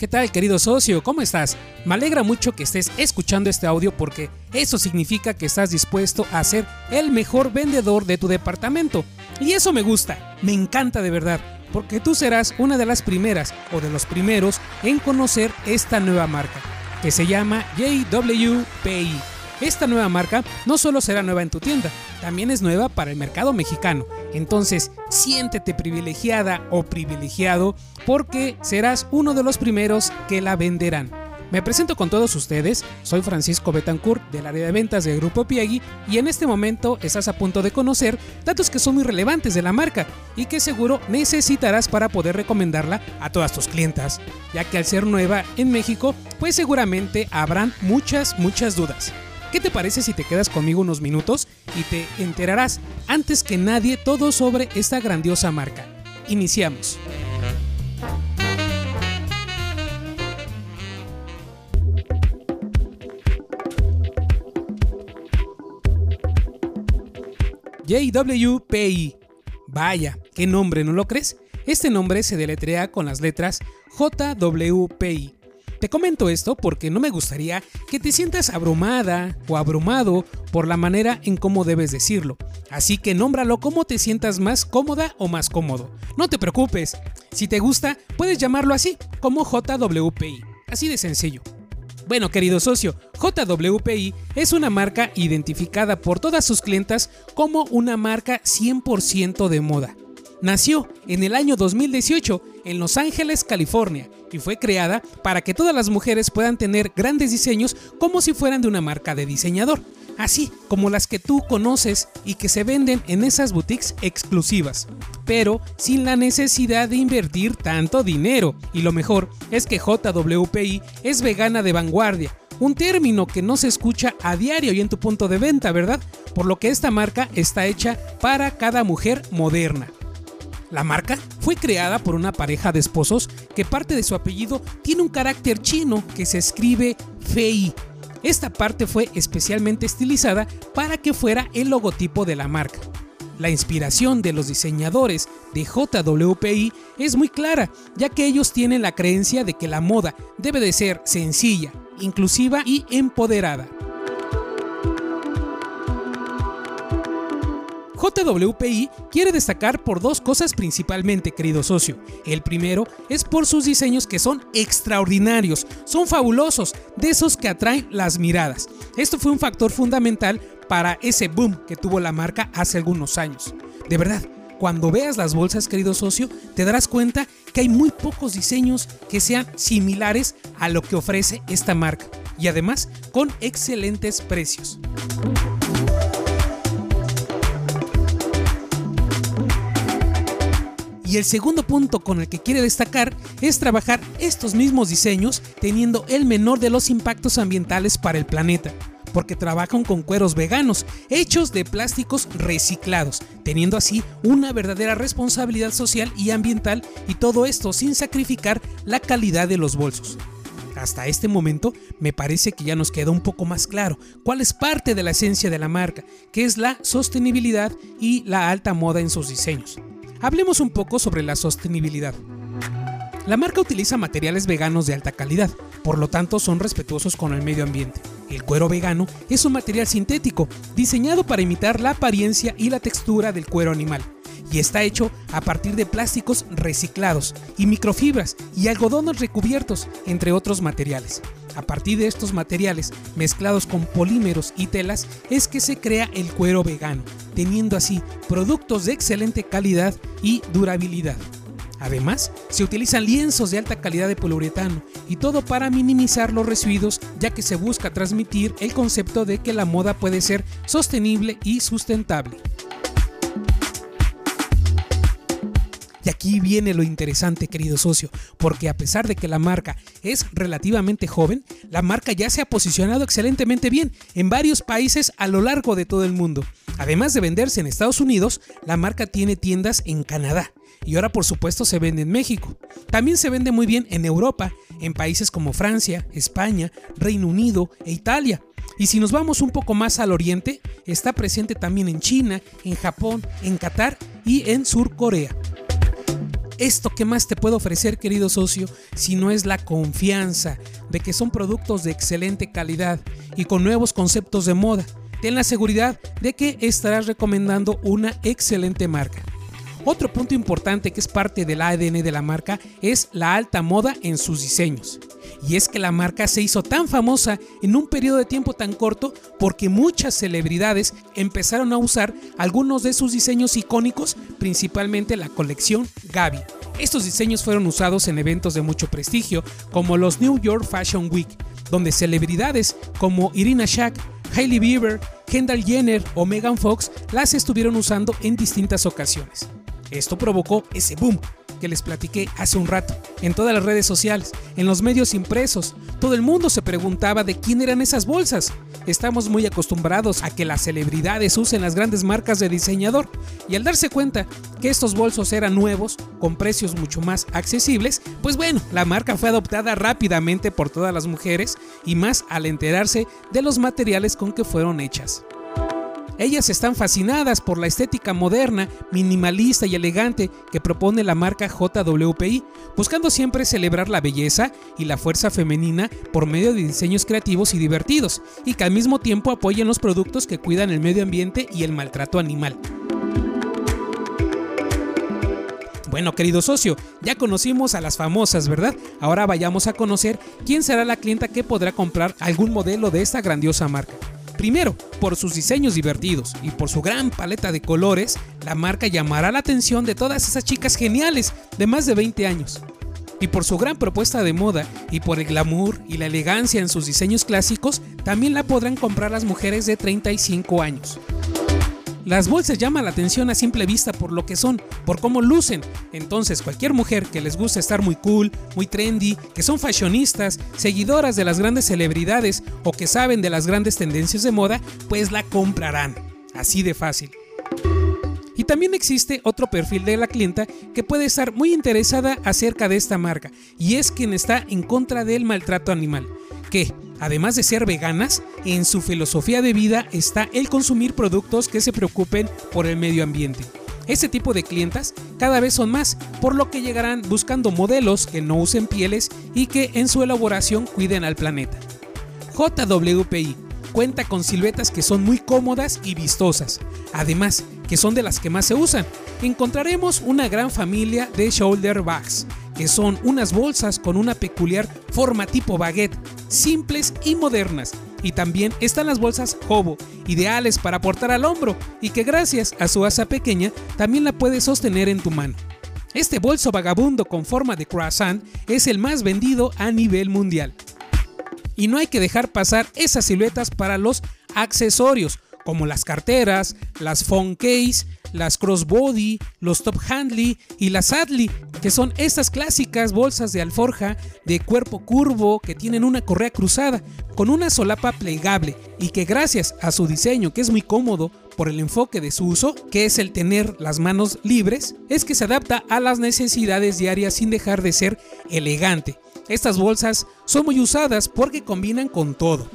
¿Qué tal querido socio? ¿Cómo estás? Me alegra mucho que estés escuchando este audio porque eso significa que estás dispuesto a ser el mejor vendedor de tu departamento. Y eso me gusta, me encanta de verdad, porque tú serás una de las primeras o de los primeros en conocer esta nueva marca, que se llama JWPI. Esta nueva marca no solo será nueva en tu tienda, también es nueva para el mercado mexicano. Entonces, siéntete privilegiada o privilegiado porque serás uno de los primeros que la venderán. Me presento con todos ustedes, soy Francisco Betancourt del área de ventas del Grupo Piagui y en este momento estás a punto de conocer datos que son muy relevantes de la marca y que seguro necesitarás para poder recomendarla a todas tus clientas, ya que al ser nueva en México, pues seguramente habrán muchas, muchas dudas. ¿Qué te parece si te quedas conmigo unos minutos y te enterarás antes que nadie todo sobre esta grandiosa marca? Iniciamos. JWPI. Vaya, qué nombre, ¿no lo crees? Este nombre se deletrea con las letras JWPI te comento esto porque no me gustaría que te sientas abrumada o abrumado por la manera en cómo debes decirlo. Así que nómbralo como te sientas más cómoda o más cómodo. No te preocupes, si te gusta, puedes llamarlo así, como JWPI. Así de sencillo. Bueno, querido socio, JWPI es una marca identificada por todas sus clientas como una marca 100% de moda. Nació en el año 2018 en Los Ángeles, California, y fue creada para que todas las mujeres puedan tener grandes diseños como si fueran de una marca de diseñador, así como las que tú conoces y que se venden en esas boutiques exclusivas, pero sin la necesidad de invertir tanto dinero. Y lo mejor es que JWPI es vegana de vanguardia, un término que no se escucha a diario y en tu punto de venta, ¿verdad? Por lo que esta marca está hecha para cada mujer moderna. La marca fue creada por una pareja de esposos que parte de su apellido tiene un carácter chino que se escribe Fei. Esta parte fue especialmente estilizada para que fuera el logotipo de la marca. La inspiración de los diseñadores de JWPI es muy clara, ya que ellos tienen la creencia de que la moda debe de ser sencilla, inclusiva y empoderada. JWPI quiere destacar por dos cosas principalmente, querido socio. El primero es por sus diseños que son extraordinarios, son fabulosos, de esos que atraen las miradas. Esto fue un factor fundamental para ese boom que tuvo la marca hace algunos años. De verdad, cuando veas las bolsas, querido socio, te darás cuenta que hay muy pocos diseños que sean similares a lo que ofrece esta marca y además con excelentes precios. Y el segundo punto con el que quiere destacar es trabajar estos mismos diseños teniendo el menor de los impactos ambientales para el planeta porque trabajan con cueros veganos, hechos de plásticos reciclados, teniendo así una verdadera responsabilidad social y ambiental y todo esto sin sacrificar la calidad de los bolsos. Hasta este momento me parece que ya nos queda un poco más claro cuál es parte de la esencia de la marca, que es la sostenibilidad y la alta moda en sus diseños. Hablemos un poco sobre la sostenibilidad. La marca utiliza materiales veganos de alta calidad, por lo tanto son respetuosos con el medio ambiente. El cuero vegano es un material sintético diseñado para imitar la apariencia y la textura del cuero animal y está hecho a partir de plásticos reciclados y microfibras y algodones recubiertos, entre otros materiales. A partir de estos materiales, mezclados con polímeros y telas, es que se crea el cuero vegano, teniendo así productos de excelente calidad y durabilidad. Además, se utilizan lienzos de alta calidad de poliuretano y todo para minimizar los residuos, ya que se busca transmitir el concepto de que la moda puede ser sostenible y sustentable. Y aquí viene lo interesante, querido socio, porque a pesar de que la marca es relativamente joven, la marca ya se ha posicionado excelentemente bien en varios países a lo largo de todo el mundo. Además de venderse en Estados Unidos, la marca tiene tiendas en Canadá y ahora por supuesto se vende en México. También se vende muy bien en Europa, en países como Francia, España, Reino Unido e Italia. Y si nos vamos un poco más al oriente, está presente también en China, en Japón, en Qatar y en Sur Corea. ¿Esto qué más te puedo ofrecer, querido socio, si no es la confianza de que son productos de excelente calidad y con nuevos conceptos de moda? Ten la seguridad de que estarás recomendando una excelente marca. Otro punto importante que es parte del ADN de la marca es la alta moda en sus diseños. Y es que la marca se hizo tan famosa en un periodo de tiempo tan corto porque muchas celebridades empezaron a usar algunos de sus diseños icónicos, principalmente la colección Gaby. Estos diseños fueron usados en eventos de mucho prestigio, como los New York Fashion Week, donde celebridades como Irina Shayk, Hailey Bieber, Kendall Jenner o Megan Fox las estuvieron usando en distintas ocasiones. Esto provocó ese boom que les platiqué hace un rato, en todas las redes sociales, en los medios impresos. Todo el mundo se preguntaba de quién eran esas bolsas. Estamos muy acostumbrados a que las celebridades usen las grandes marcas de diseñador y al darse cuenta que estos bolsos eran nuevos, con precios mucho más accesibles, pues bueno, la marca fue adoptada rápidamente por todas las mujeres y más al enterarse de los materiales con que fueron hechas. Ellas están fascinadas por la estética moderna, minimalista y elegante que propone la marca JWPI, buscando siempre celebrar la belleza y la fuerza femenina por medio de diseños creativos y divertidos, y que al mismo tiempo apoyen los productos que cuidan el medio ambiente y el maltrato animal. Bueno, querido socio, ya conocimos a las famosas, ¿verdad? Ahora vayamos a conocer quién será la clienta que podrá comprar algún modelo de esta grandiosa marca. Primero, por sus diseños divertidos y por su gran paleta de colores, la marca llamará la atención de todas esas chicas geniales de más de 20 años. Y por su gran propuesta de moda y por el glamour y la elegancia en sus diseños clásicos, también la podrán comprar las mujeres de 35 años. Las bolsas llaman la atención a simple vista por lo que son, por cómo lucen. Entonces, cualquier mujer que les guste estar muy cool, muy trendy, que son fashionistas, seguidoras de las grandes celebridades o que saben de las grandes tendencias de moda, pues la comprarán. Así de fácil. Y también existe otro perfil de la clienta que puede estar muy interesada acerca de esta marca, y es quien está en contra del maltrato animal, que Además de ser veganas, en su filosofía de vida está el consumir productos que se preocupen por el medio ambiente. Este tipo de clientas cada vez son más, por lo que llegarán buscando modelos que no usen pieles y que en su elaboración cuiden al planeta. JWPI cuenta con siluetas que son muy cómodas y vistosas, además que son de las que más se usan. Encontraremos una gran familia de shoulder bags, que son unas bolsas con una peculiar forma tipo baguette, simples y modernas. Y también están las bolsas Hobo, ideales para portar al hombro y que gracias a su asa pequeña también la puedes sostener en tu mano. Este bolso vagabundo con forma de croissant es el más vendido a nivel mundial. Y no hay que dejar pasar esas siluetas para los accesorios, como las carteras, las phone case, las crossbody, los top handly y las adley, que son estas clásicas bolsas de alforja de cuerpo curvo que tienen una correa cruzada con una solapa plegable y que gracias a su diseño que es muy cómodo por el enfoque de su uso, que es el tener las manos libres, es que se adapta a las necesidades diarias sin dejar de ser elegante. Estas bolsas son muy usadas porque combinan con todo.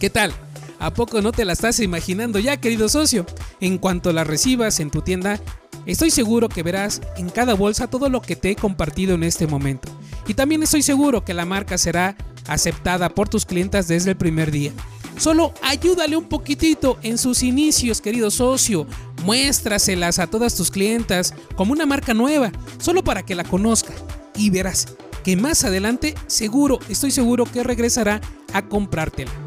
¿Qué tal? ¿A poco no te la estás imaginando ya, querido socio? En cuanto la recibas en tu tienda, estoy seguro que verás en cada bolsa todo lo que te he compartido en este momento. Y también estoy seguro que la marca será aceptada por tus clientes desde el primer día. Solo ayúdale un poquitito en sus inicios, querido socio. Muéstraselas a todas tus clientas como una marca nueva, solo para que la conozca. Y verás que más adelante, seguro, estoy seguro que regresará a comprártela.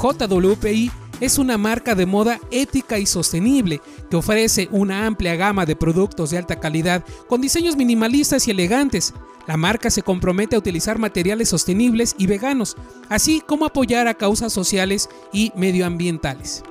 JWPI es una marca de moda ética y sostenible que ofrece una amplia gama de productos de alta calidad con diseños minimalistas y elegantes. La marca se compromete a utilizar materiales sostenibles y veganos, así como apoyar a causas sociales y medioambientales.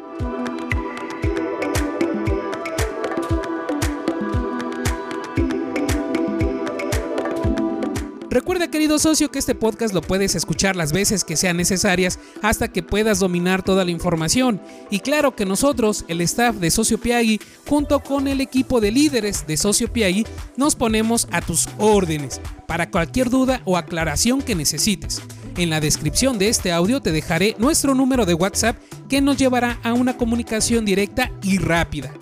Recuerda querido socio que este podcast lo puedes escuchar las veces que sean necesarias hasta que puedas dominar toda la información. Y claro que nosotros, el staff de Socio Piagui, junto con el equipo de líderes de Socio Piagui, nos ponemos a tus órdenes para cualquier duda o aclaración que necesites. En la descripción de este audio te dejaré nuestro número de WhatsApp que nos llevará a una comunicación directa y rápida.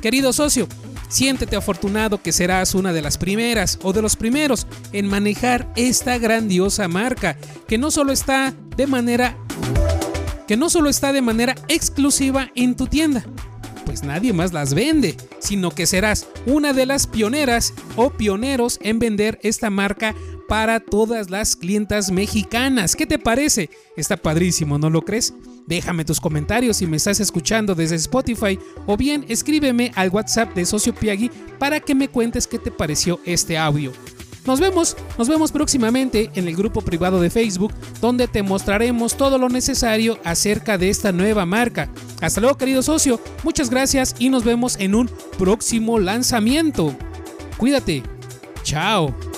Querido socio, siéntete afortunado que serás una de las primeras o de los primeros en manejar esta grandiosa marca, que no solo está de manera que no solo está de manera exclusiva en tu tienda, pues nadie más las vende, sino que serás una de las pioneras o pioneros en vender esta marca para todas las clientas mexicanas. ¿Qué te parece? Está padrísimo, ¿no lo crees? Déjame tus comentarios si me estás escuchando desde Spotify o bien escríbeme al WhatsApp de Socio Piagui para que me cuentes qué te pareció este audio. Nos vemos, nos vemos próximamente en el grupo privado de Facebook, donde te mostraremos todo lo necesario acerca de esta nueva marca. Hasta luego, querido socio, muchas gracias y nos vemos en un próximo lanzamiento. Cuídate. Chao.